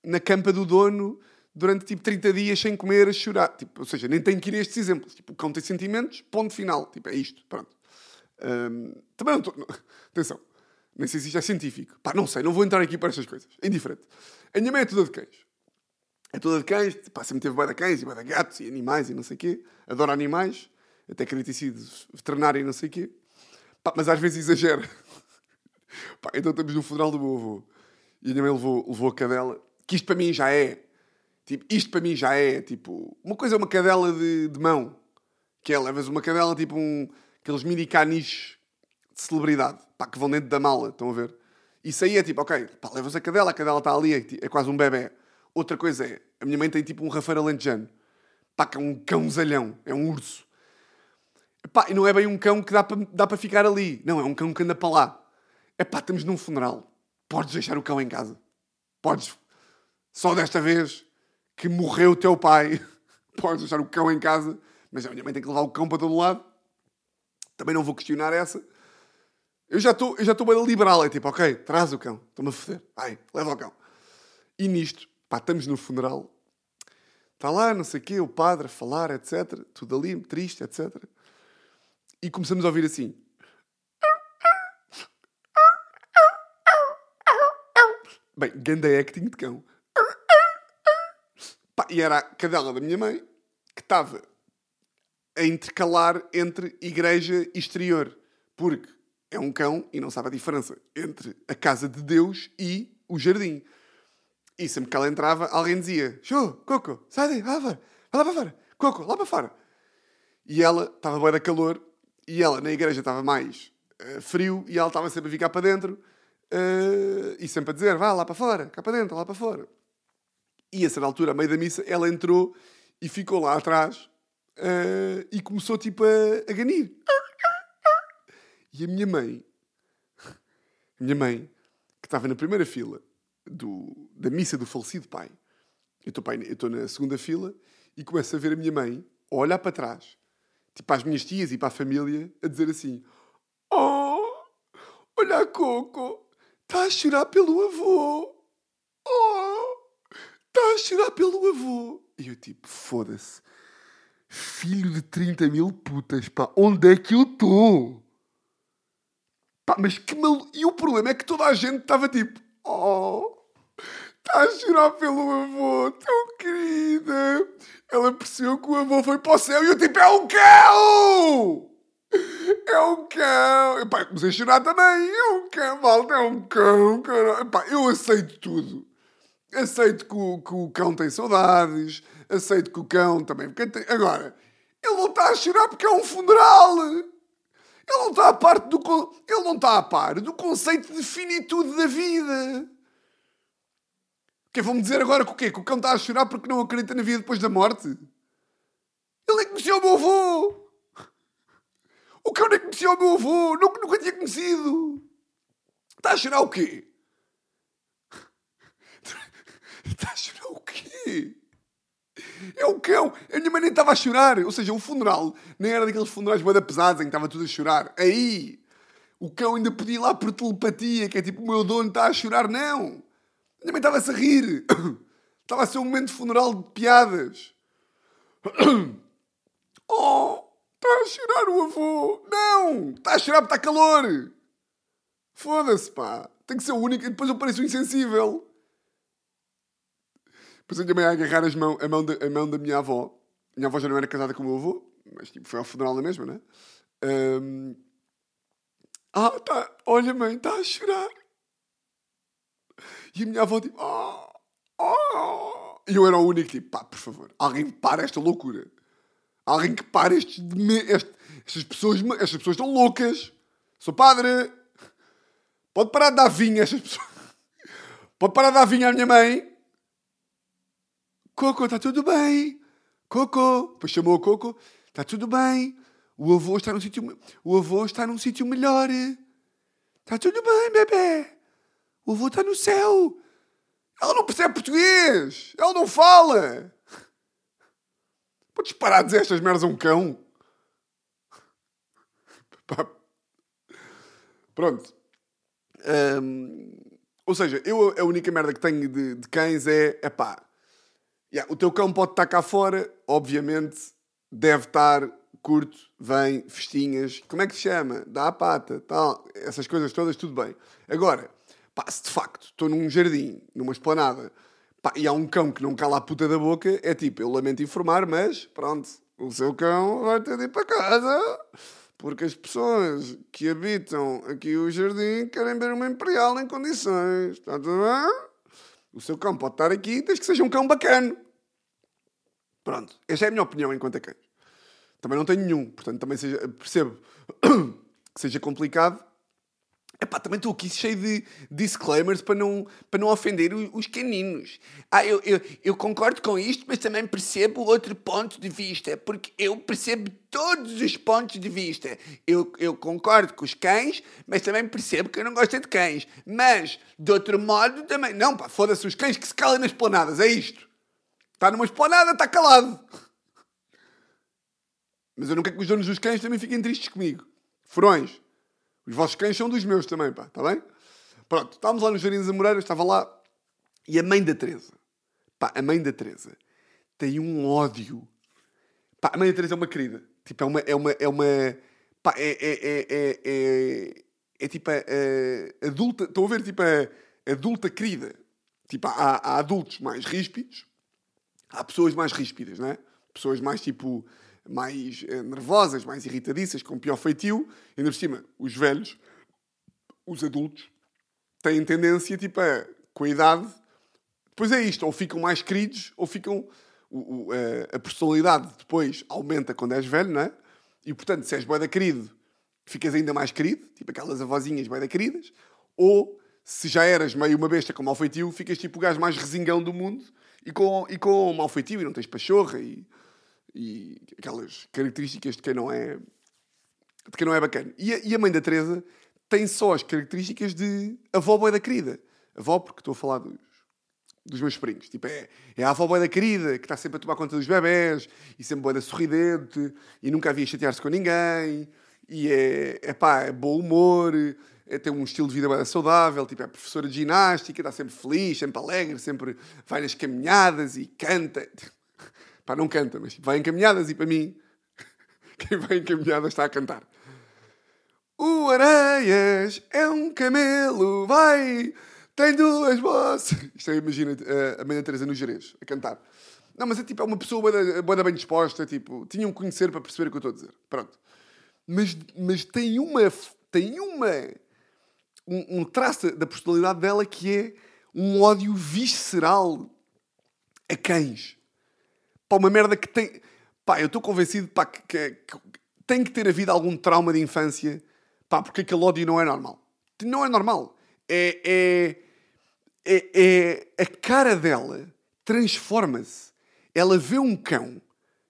na campa do dono durante tipo 30 dias sem comer a chorar. Tipo, ou seja, nem tem que ir a estes exemplos. Tipo, o cão tem sentimentos, ponto final. Tipo, é isto. Pronto. Também não estou. Atenção. Nem sei se isto é científico. Pá, não sei, não vou entrar aqui para estas coisas. É indiferente. A minha mãe é toda de cães. É toda de cães. Pá, sempre teve de cães e de gatos e animais e não sei o quê. Adoro animais. Até queria ter sido veterinário e não sei o quê. Pá, mas às vezes exagera. Pá, então estamos no funeral do meu avô. E a minha mãe levou, levou a cadela. Que isto para mim já é. Tipo, isto para mim já é, tipo... Uma coisa é uma cadela de, de mão. Que é, levas uma cadela, tipo um... Aqueles mini caniches de celebridade. Pá, que vão dentro da mala, estão a ver? Isso aí é tipo, ok, pá, levas a cadela, a cadela está ali, é, é quase um bebê. Outra coisa é, a minha mãe tem tipo um rafeiro alentejano. Pá, que é um cãozalhão, é um urso. Pá, e não é bem um cão que dá para dá ficar ali. Não, é um cão que anda para lá. É pá, estamos num funeral. Podes deixar o cão em casa. Podes. Só desta vez que morreu o teu pai, podes deixar o cão em casa. Mas a minha mãe tem que levar o cão para todo lado. Também não vou questionar essa. Eu já estou eu já estou bem liberal. É tipo, ok, traz o cão. Estou-me a foder. Ai, leva o cão. E nisto, pá, estamos no funeral. Está lá, não sei o quê, o padre a falar, etc. Tudo ali, triste, etc. E começamos a ouvir assim. Bem, ganda acting de cão. Pá, e era a cadela da minha mãe que estava a intercalar entre igreja e exterior. Porque é um cão e não sabe a diferença entre a casa de Deus e o jardim. E sempre que ela entrava, alguém dizia: Show, Coco, sai daí, vai lá fora, vai lá para fora, Coco, lá para fora. E ela estava bem da calor e ela na igreja estava mais eh, frio e ela estava sempre a ficar para dentro eh, e sempre a dizer: Vá lá para fora, cá para dentro, lá para fora. E a certa altura, a meio da missa, ela entrou e ficou lá atrás eh, e começou tipo a, a ganir. E a minha mãe, a minha mãe, que estava na primeira fila do, da missa do falecido pai, eu estou na segunda fila e começo a ver a minha mãe a olhar para trás, tipo às minhas tias e para a família, a dizer assim: Oh, olha a Coco, está a chorar pelo avô. Oh, está a chorar pelo avô. E eu tipo, foda-se. Filho de 30 mil putas, pá, onde é que eu estou? Pá, mas que mal... E o problema é que toda a gente estava tipo, oh, está a chorar pelo avô, tão querida. Ela percebeu que o avô foi para o céu e eu tipo, é um cão! É um cão! E pá, comecei a chorar também. É um cão, malta, é um cão, caralho. Pá, eu aceito tudo. Aceito que o, que o cão tem saudades. Aceito que o cão também. Tem... Agora, ele não está a chorar porque é um funeral. Ele não está a parte do. Ele não está a par do conceito de finitude da vida. Que vão-me dizer agora que o quê? Que o cão está a chorar porque não acredita na vida depois da morte? Ele nem conhecia o meu avô! O cão nem conhecia o meu avô! Nunca, nunca tinha conhecido! Está a chorar o quê? Está a chorar o quê? É o cão! A minha mãe nem estava a chorar! Ou seja, o funeral nem era daqueles funerais bada pesados em que estava tudo a chorar. Aí! O cão ainda podia ir lá por telepatia, que é tipo, o meu dono está a chorar. Não! Minha mãe estava-se a rir! Estava a ser um momento de funeral de piadas. Oh! Está a chorar o avô! Não! Está a chorar porque está calor! Foda-se, pá! Tem que ser o único e depois eu pareço um insensível. Depois eu também a agarrar as mão, a, mão da, a mão da minha avó. Minha avó já não era casada com o meu avô, mas tipo, foi ao funeral da mesma, né? Ahm, Ah, tá. Olha, mãe, está a chorar. E a minha avó, tipo, oh, oh. E eu era o único, tipo, pá, por favor, alguém para esta loucura. Alguém que pare estes, este- estas pessoas, estas pessoas estão loucas. Sou padre. Pode parar de dar vinho a estas pessoas. Pode parar de dar vinho à minha mãe. Coco, está tudo bem. Coco. Depois chamou a Coco. Está tudo bem. O avô está num sítio... O avô está num sítio melhor. Está tudo bem, bebê. O avô está no céu. Ela não percebe português. Ela não fala. Podes parar de dizer estas merdas a um cão? Pronto. Ou seja, eu a única merda que tenho de, de cães é, é pá, yeah, o teu cão pode estar cá fora, obviamente deve estar curto, vem, festinhas, como é que se chama? Dá a pata, tal, essas coisas todas, tudo bem. Agora, pá, se de facto estou num jardim, numa esplanada, pá, e há um cão que não cala a puta da boca, é tipo, eu lamento informar, mas pronto, o seu cão vai ter de ir para casa. Porque as pessoas que habitam aqui o jardim querem ver uma imperial em condições. Está tudo bem? O seu cão pode estar aqui desde que seja um cão bacana. Pronto. Esta é a minha opinião enquanto a cães. Também não tenho nenhum. Portanto, também seja, percebo que seja complicado. Epá, também estou aqui cheio de disclaimers para não, para não ofender os caninos. Ah, eu, eu, eu concordo com isto, mas também percebo outro ponto de vista, porque eu percebo todos os pontos de vista. Eu, eu concordo com os cães, mas também percebo que eu não gosto de cães. Mas, de outro modo, também... Não, pá, foda-se os cães que se calem nas planadas, é isto. Está numa esplanada, está calado. Mas eu não quero que os donos dos cães também fiquem tristes comigo. Furões. Os vossos cães são dos meus também, pá, está bem? Pronto, estávamos lá no Jardim das Amoreiras, estava lá, e a mãe da Teresa, pá, a mãe da Teresa tem um ódio. Pá, a mãe da Teresa é uma querida. Tipo, é uma, é uma, é uma, pá, é, é, é, é, é, é tipo a, adulta, estão a ver, tipo a adulta querida. Tipo, há adultos mais ríspidos, há pessoas mais ríspidas, não é? Pessoas mais tipo mais eh, nervosas, mais irritadiças, com pior feitio, e ainda por cima, os velhos, os adultos, têm tendência, tipo, a, com a idade, depois é isto, ou ficam mais queridos, ou ficam. o- o- a, a personalidade depois aumenta quando és velho, não é? E portanto, se és boeda querido, ficas ainda mais querido, tipo aquelas avózinhas boeda queridas, ou se já eras meio uma besta com mau feitio, ficas tipo o gajo mais resingão do mundo e com, e com mau feitio e não tens pachorra e, e aquelas características de quem não é de quem não é bacana. E a, e a mãe da Teresa tem só as características de avó boeda querida. Avó, porque estou a falar dos, dos meus primos. Tipo, é, é a avó boeda querida, que está sempre a tomar conta dos bebés, e sempre boeda sorridente, e nunca havia chatear-se com ninguém, e é, é pá, é bom humor, é, tem um estilo de vida boeda saudável, tipo, é professora de ginástica, está sempre feliz, sempre alegre, sempre vai nas caminhadas e canta. Pá, não canta, mas tipo, vai em caminhadas e para mim, quem vai em caminhadas está a cantar. O Areias é um camelo, vai, tem duas vozes. Isto é, imagina, a- a Maria Teresa no Jerez, a cantar. Não, mas é tipo, é uma pessoa da bem disposta, tipo, tinham que conhecer para perceber o que eu estou a dizer. Pronto. Mas, mas tem uma, tem uma, um, um traço da personalidade dela que é um ódio visceral a cães. Pá, uma merda que tem. Pá, eu estou convencido pá, que, que- que tem que ter havido algum trauma de infância, pá, porque aquele ódio não é normal. Não é normal. É, é, é, é- a cara dela transforma-se. Ela vê um cão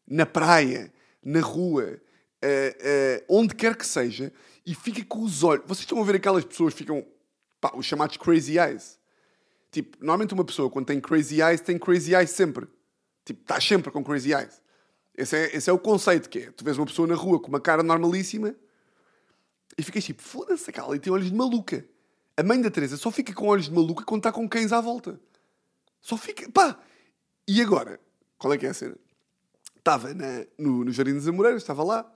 na praia, na rua, eh, eh, onde quer que seja, e fica com os olhos. Vocês estão a ver aquelas pessoas que ficam, pá, os chamados crazy eyes. Tipo, normalmente uma pessoa quando tem crazy eyes tem crazy eyes sempre. Tipo, está sempre com crazy eyes. Esse é, esse é o conceito que é. Tu vês uma pessoa na rua com uma cara normalíssima e ficas tipo, foda-se, aquela ali tem olhos de maluca. A mãe da Teresa só fica com olhos de maluca quando está com cães à volta. Só fica, pá. E agora? Qual é que é a cena? Estava na- no, no Jardim dos Amoreiras, estava lá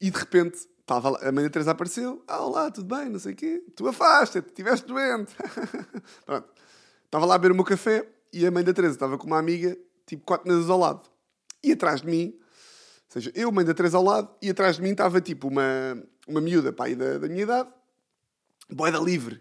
e de repente estava lá, a mãe da Teresa apareceu. Ah, olá, tudo bem, não sei o quê. Tu afasta-te, estiveste doente. Pronto. Estava lá a beber o meu café e a mãe da Teresa estava com uma amiga, tipo quatro meses ao lado. E atrás de mim, ou seja, eu, mãe da Teresa ao lado, e atrás de mim estava tipo uma, uma miúda, pai da, da minha idade, boeda livre,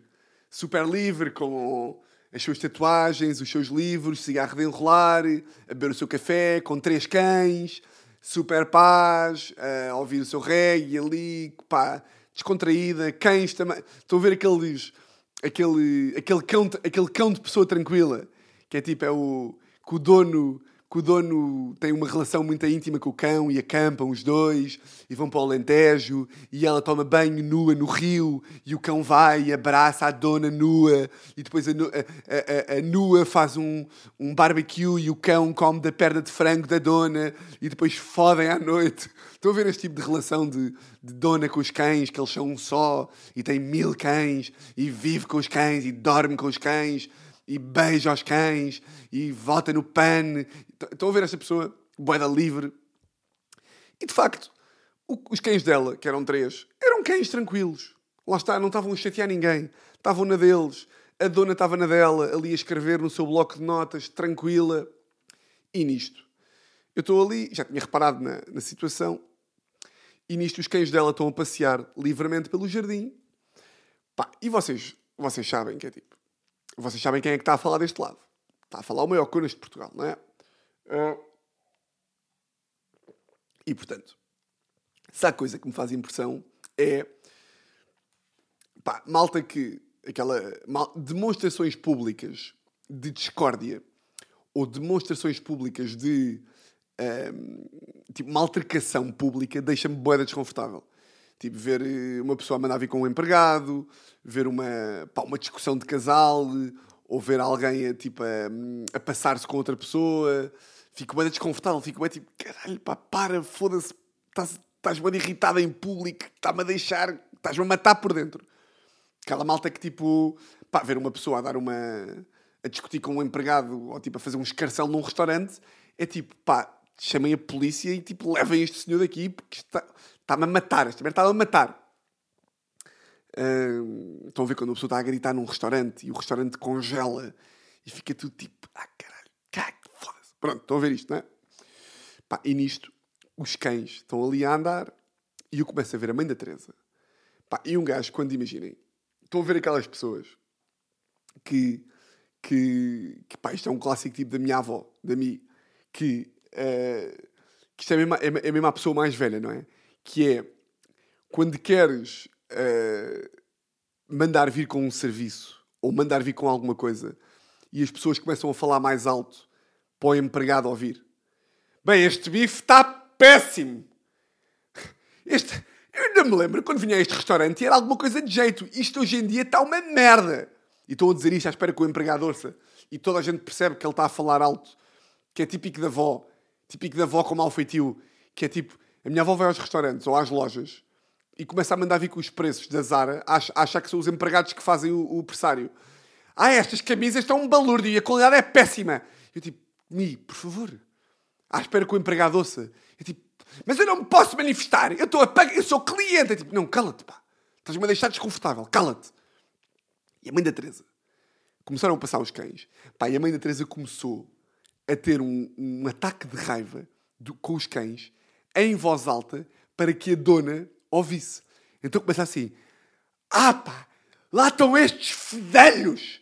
super livre, com as suas tatuagens, os seus livros, cigarro de enrolar, a beber o seu café, com três cães, super paz, a ouvir o seu reggae ali, pá, descontraída, cães também. Estão a ver aqueles, aquele, aquele, cão, aquele cão de pessoa tranquila, que é tipo, é o, que o dono que o dono tem uma relação muito íntima com o cão e acampam os dois e vão para o Alentejo e ela toma banho nua no rio e o cão vai e abraça a dona nua e depois a, a- a- a nua faz um, um barbecue e o cão come da perna de frango da dona e depois fodem à noite. Estão a ver este tipo de relação de, de dona com os cães, que eles são um só e tem mil cães e vive com os cães e dorme com os cães e beija os cães e vota no PAN. Estão a ver esta pessoa, boeda livre. E de facto, os cães dela, que eram três, eram cães tranquilos. Lá está, não estavam a chatear ninguém. Estavam na deles. A dona estava na dela, ali a escrever no seu bloco de notas, tranquila. E nisto, eu estou ali, já tinha reparado na, na situação, e nisto os cães dela estão a passear livremente pelo jardim. Pá, e vocês, vocês sabem que é tipo. Vocês sabem quem é que está a falar deste lado. Está a falar o maior conas de Portugal, não é? Ah, E portanto, se há coisa que me faz impressão é Pá, malta que. Aquela. mal- demonstrações públicas de discórdia ou demonstrações públicas de. ahm, tipo, uma altercação pública deixa-me boeda desconfortável. Tipo, ver eh, uma pessoa a mandar vir com um empregado, ver uma, pá, uma discussão de casal, ou ver alguém a, tipo, a, a passar-se com outra pessoa. Fico bem desconfortável, fico bem tipo, caralho, pá, para, foda-se, estás- estás bem irritada em público, está-me a deixar, estás-me a matar por dentro. Aquela malta que, tipo, pá, ver uma pessoa a dar uma. a discutir com um empregado ou, tipo, a fazer um escarcel num restaurante, é tipo, pá, chamem a polícia e, tipo, levem este senhor daqui porque está- está-me a matar. Esta merda está-me a matar. Hum, estão a ver quando uma pessoa está a gritar num restaurante e o restaurante congela e fica tudo tipo, ah, caralho, cague, foda-se. Pronto, estão a ver isto, não é? Pá, e nisto, os cães estão ali a andar e eu começo a ver a mãe da Teresa. Pá, e um gajo, quando imaginem, estão a ver aquelas pessoas que, que, que pá, isto é um clássico tipo da minha avó, da Mi, que, eh, que isto é é, é mesmo a pessoa mais velha, não é? Que é, quando queres eh, mandar vir com um serviço ou mandar vir com alguma coisa e as pessoas começam a falar mais alto para o empregado ouvir. Bem, este bife está péssimo. Este, eu ainda me lembro quando vinha a este restaurante era alguma coisa de jeito. Isto hoje em dia está uma merda. E estou a dizer isto à espera que o empregado ouça. E toda a gente percebe que ele está a falar alto. Que é típico da avó. Típico da avó com mau feitio. Que é tipo, a minha avó vai aos restaurantes ou às lojas e começa a mandar vir com os preços da Zara, acha, acha que são os empregados que fazem o, o pressário. Ah, estas camisas estão um balúrdio e a qualidade é péssima. Eu tipo, Mi, por favor. À espera que o empregado ouça. Eu tipo, mas eu não me posso manifestar. Eu estou a pagar, eu sou cliente. Eu tipo, não, cala-te, pá. Estás-me a deixar desconfortável. Cala-te. E a mãe da Teresa. Começaram a passar os cães. Pá, e a mãe da Teresa começou a ter um, um ataque de raiva do- com os cães em voz alta para que a dona ouvisse. Então começa assim: Ah, pá, lá estão estes fedelhos,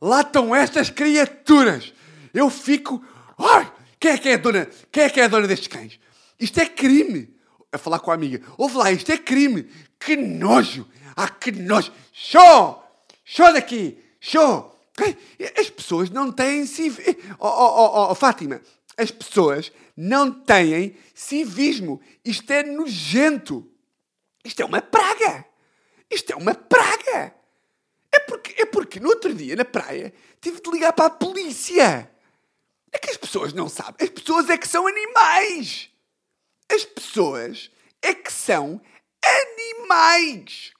lá estão estas criaturas. Eu fico. Ai, quem é que é a dona? Quem é que é a dona destes cães? Isto é crime. A falar com a amiga: Ouve lá, isto é crime. Que nojo! Ah, que nojo! Show! Show daqui! Show! As pessoas não têm civismo. Oh, oh, oh, oh, Fátima, as pessoas não têm civismo. Isto é nojento. Isto é uma praga. Isto é uma praga. É porque, é porque no outro dia, na praia, tive de ligar para a polícia. É que as pessoas não sabem. As pessoas é que são animais. As pessoas é que são animais.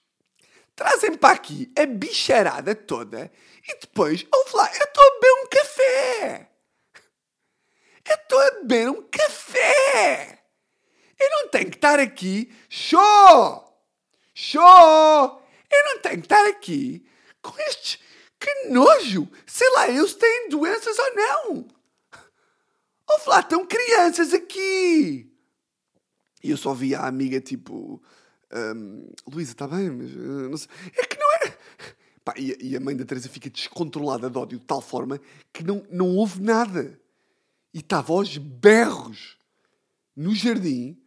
Trazem para aqui a bicharada toda e depois, ouve lá, eu estou a beber um café. Eu estou a beber um café. Eu não tenho que estar aqui. Show! Show! Eu não tenho que estar aqui com estes. Que nojo! Sei lá se têm doenças ou não. Ouve lá, estão crianças aqui. E eu só vi a amiga tipo. hum, Luísa, está bem, mas. uh, não sei. É que não é. Pá, e, a- e a mãe da Teresa fica descontrolada de ódio de tal forma que não, não houve nada. E estava aos berros no jardim,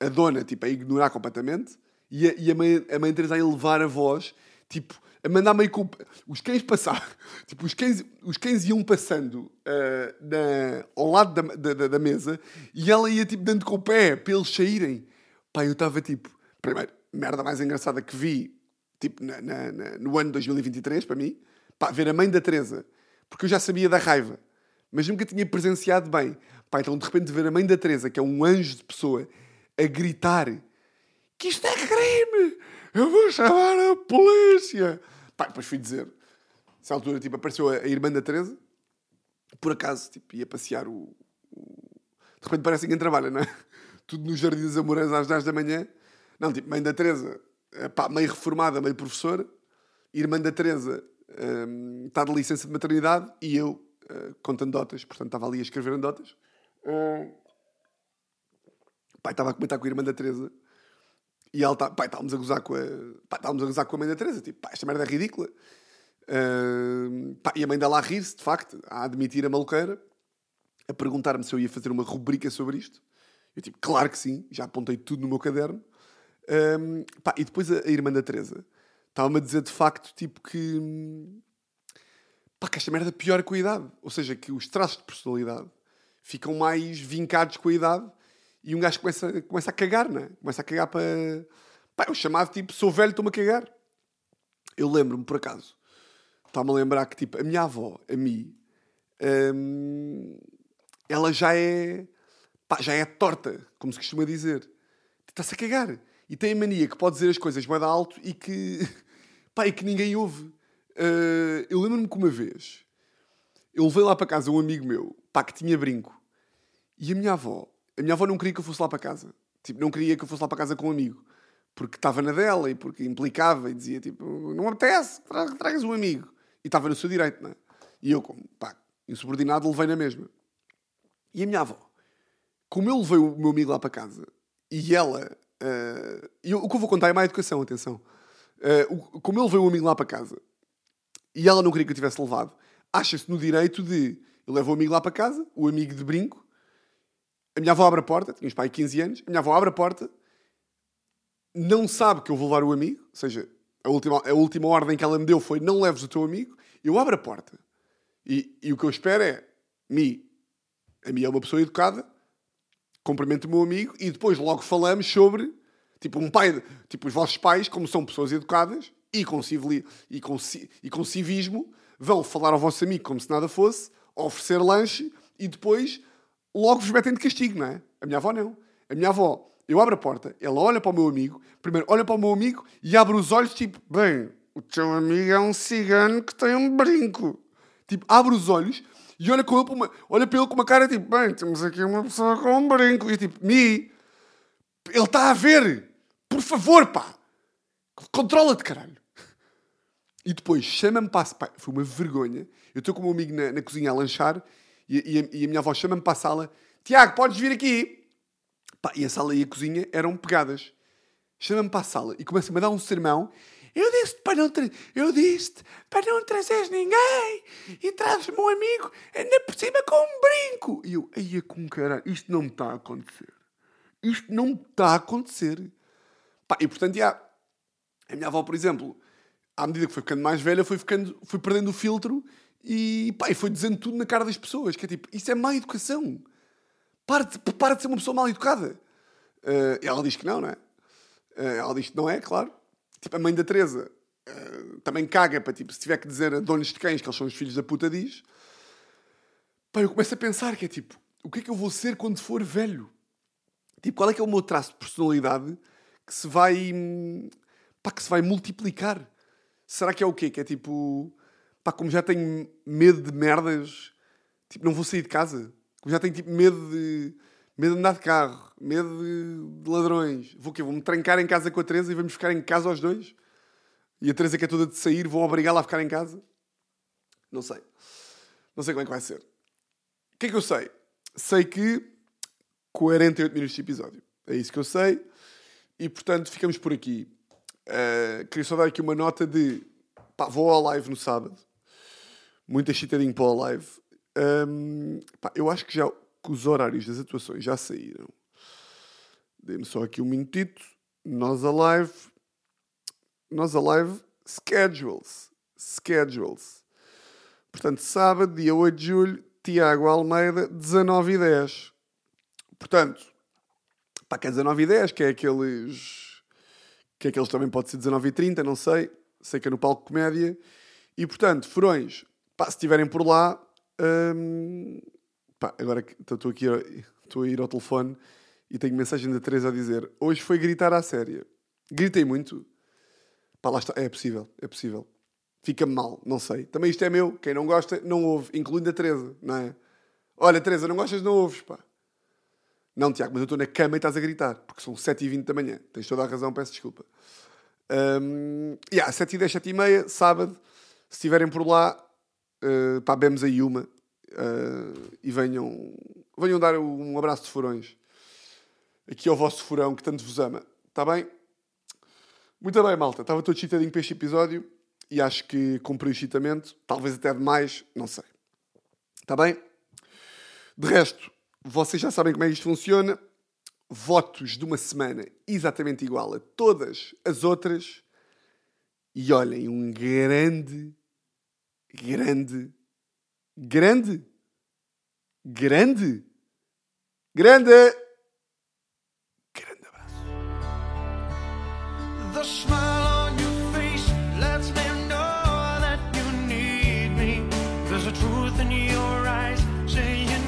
a dona tipo, a ignorar completamente e a, e a mãe, a mãe Teresa a elevar a voz, tipo, a mandar meio com. Os cães passavam, tipo, os cães, os cães iam passando ah, na, ao lado da, da, da- mesa e ela ia tipo dando com o pé para eles saírem. Pá, eu estava tipo, primeiro, merda mais engraçada que vi, tipo, na, na- na- no ano 2023, para mim, pá, ver a mãe da Teresa, porque eu já sabia da raiva mas nunca tinha presenciado bem. Pá, então de repente ver a mãe da Teresa, que é um anjo de pessoa, a gritar que isto é crime! Eu vou chamar a polícia! Pá, depois fui dizer. Nessa altura, tipo, apareceu a, irmã da Teresa, por acaso, tipo, ia passear o... o- De repente parece que ninguém trabalha, não é? Tudo nos Jardins Amorãs às 10 da manhã. Não, tipo, mãe da Teresa, eh, pá, meio reformada, meio professora. Irmã da Teresa hum, está de licença de maternidade e eu uh, contando dotas, portanto estava ali a escrever anedotas. Uh, pai, estava a comentar com a irmã da Teresa e ela tá, pai, estávamos a gozar com a, pá, estávamos a gozar com a mãe da Teresa, tipo, pá, esta merda é ridícula. Uh, pá, e a mãe dela a rir-se, de facto, a admitir a maluqueira, a perguntar-me se eu ia fazer uma rubrica sobre isto. Eu tipo, claro que sim, já apontei tudo no meu caderno. Um, pá, e depois a, a irmã da Teresa estava-me a dizer de facto, tipo, que. Pá, que esta merda piora com a idade. Ou seja, que os traços de personalidade ficam mais vincados com a idade e um gajo começa, começa a cagar, não é? Começa a cagar para. Pá, é o chamado tipo, sou velho, estou-me a cagar. Eu lembro-me, por acaso, está-me a lembrar que, tipo, a minha avó, a mim, hum, ela já é. Pá, já é torta, como se costuma dizer. Está-se a cagar. E tem a mania que pode dizer as coisas mais alto e que. Pá, e que ninguém ouve. Uh, eu lembro-me que uma vez eu levei lá para casa um amigo meu, pá, que tinha brinco. E a minha avó, a minha avó não queria que eu fosse lá para casa. Tipo, não queria que eu fosse lá para casa com um amigo. Porque estava na dela e porque implicava e dizia, tipo, não apetece, tra- tragas um amigo. E estava no seu direito, não é? E eu, como, pá, insubordinado, levei na mesma. E a minha avó, como eu levei o meu amigo lá para casa e ela. e eu- o que eu vou contar é má educação, atenção. Eh, o- como eu levei o amigo lá para casa e ela não queria que eu tivesse levado, acha-se no direito de. Eu levo o amigo lá para casa, o amigo de brinco, a minha avó abre a porta, tinha uns pai 15 anos, a minha avó abre a porta, não sabe que eu vou levar o amigo, ou seja, a última, a última ordem que ela me deu foi não leves o teu amigo, eu abro a porta. E, e o que eu espero é, Mi, a Mi é uma pessoa educada, cumprimento o meu amigo e depois logo falamos sobre, tipo, um pai, tipo, os vossos pais, como são pessoas educadas e com, civili, e com, e com civismo, vão falar ao vosso amigo como se nada fosse, oferecer lanche e depois logo vos metem de castigo, não é? A minha avó não. A minha avó, eu abro a porta, ela olha para o meu amigo, primeiro olha para o meu amigo e abre os olhos, tipo, bem, o teu amigo é um cigano que tem um brinco. Tipo, abre os olhos e olha, com ele uma, olha para ele com uma cara tipo, bem, temos aqui uma pessoa com um brinco. E tipo, Mi, ele está a ver. Por favor, pá. Controla-te, caralho. E depois chama-me para pá, Foi uma vergonha. Eu estou com o meu amigo na, na cozinha a lanchar e, e a, e a minha avó chama-me para a sala. Tiago, podes vir aqui. Pá, e a sala e a cozinha eram pegadas. Chama-me para a sala e começa-me a dar um sermão. Eu disse para não tra- eu disse para não trazeres ninguém e trazes-me um amigo ainda por cima com um brinco. E eu, aí com caralho, isto não me está a acontecer. Isto não me está a acontecer. Pá, e portanto, já, a minha avó, por exemplo, à medida que foi ficando mais velha, foi, ficando, foi perdendo o filtro e, pá, foi dizendo tudo na cara das pessoas. Que é tipo, isso é má educação. Para de, para de ser uma pessoa mal educada. Eh, ela diz que não, não é? Eh, ela diz que não é, claro. Tipo, a mãe da Teresa eh, também caga para, tipo, se tiver que dizer a donos de cães que eles são os filhos da puta, diz. Pá, eu começo a pensar que é tipo, o que é que eu vou ser quando for velho? Tipo, qual é que é o meu traço de personalidade que se vai, hum, pá, que se vai multiplicar? Será que é o quê? Que é tipo, pá, como já tenho medo de merdas, tipo, não vou sair de casa. Como já tenho tipo medo de, medo de andar de carro, medo de, de ladrões. Vou quê? Vou-me trancar em casa com a Teresa e vamos ficar em casa aos dois? E a Teresa que é toda de sair, vou obrigá-la a ficar em casa? Não sei. Não sei como é que vai ser. O que é que eu sei? Sei que 48 minutos de episódio. É isso que eu sei. E portanto ficamos por aqui. Uh, queria só dar aqui uma nota de pá, vou ao live no sábado. Muito excitadinho para o live. Um, pá, eu acho que já que os horários das atuações já saíram. Dê-me só aqui um minutito. Nós a live. Nós a live schedules. Schedules. Portanto, sábado, dia 8 de julho, Tiago Almeida, 19 e 10. Portanto, pá, que é 19 e 10, que é aqueles. Que é aqueles também pode ser 19 e 30, não sei. Sei que é no palco comédia. E portanto, furões, pá, se estiverem por lá. hum, pá, agora estou aqui estou a ir ao telefone e tenho mensagem da Teresa a dizer: Hoje foi gritar à séria. Gritei muito. Pá, lá está. É possível, é possível. Fica-me mal, não sei. Também isto é meu. Quem não gosta, não ouve. Incluindo a Teresa, não é? Olha, Teresa, não gostas, não ouves, pá. Não, Tiago, mas eu estou na cama e estás a gritar, porque são 7h20 da manhã. Tens toda a razão, peço desculpa. Um, yeah, 7h10, 7h30, sábado. Se estiverem por lá, uh, pá, bemos aí uma uh, e venham, venham dar um abraço de furões aqui ao vosso furão que tanto vos ama. Está bem? Muito bem, malta. Estava todo chitadinho para este episódio e acho que cumpri o chitamento, talvez até demais, não sei. Está bem? De resto, vocês já sabem como é que isto funciona. Votos de uma semana exatamente igual a todas as outras. E olhem, um grande, grande, grande, grande, grande, grande abraço. the truth in your eyes, saying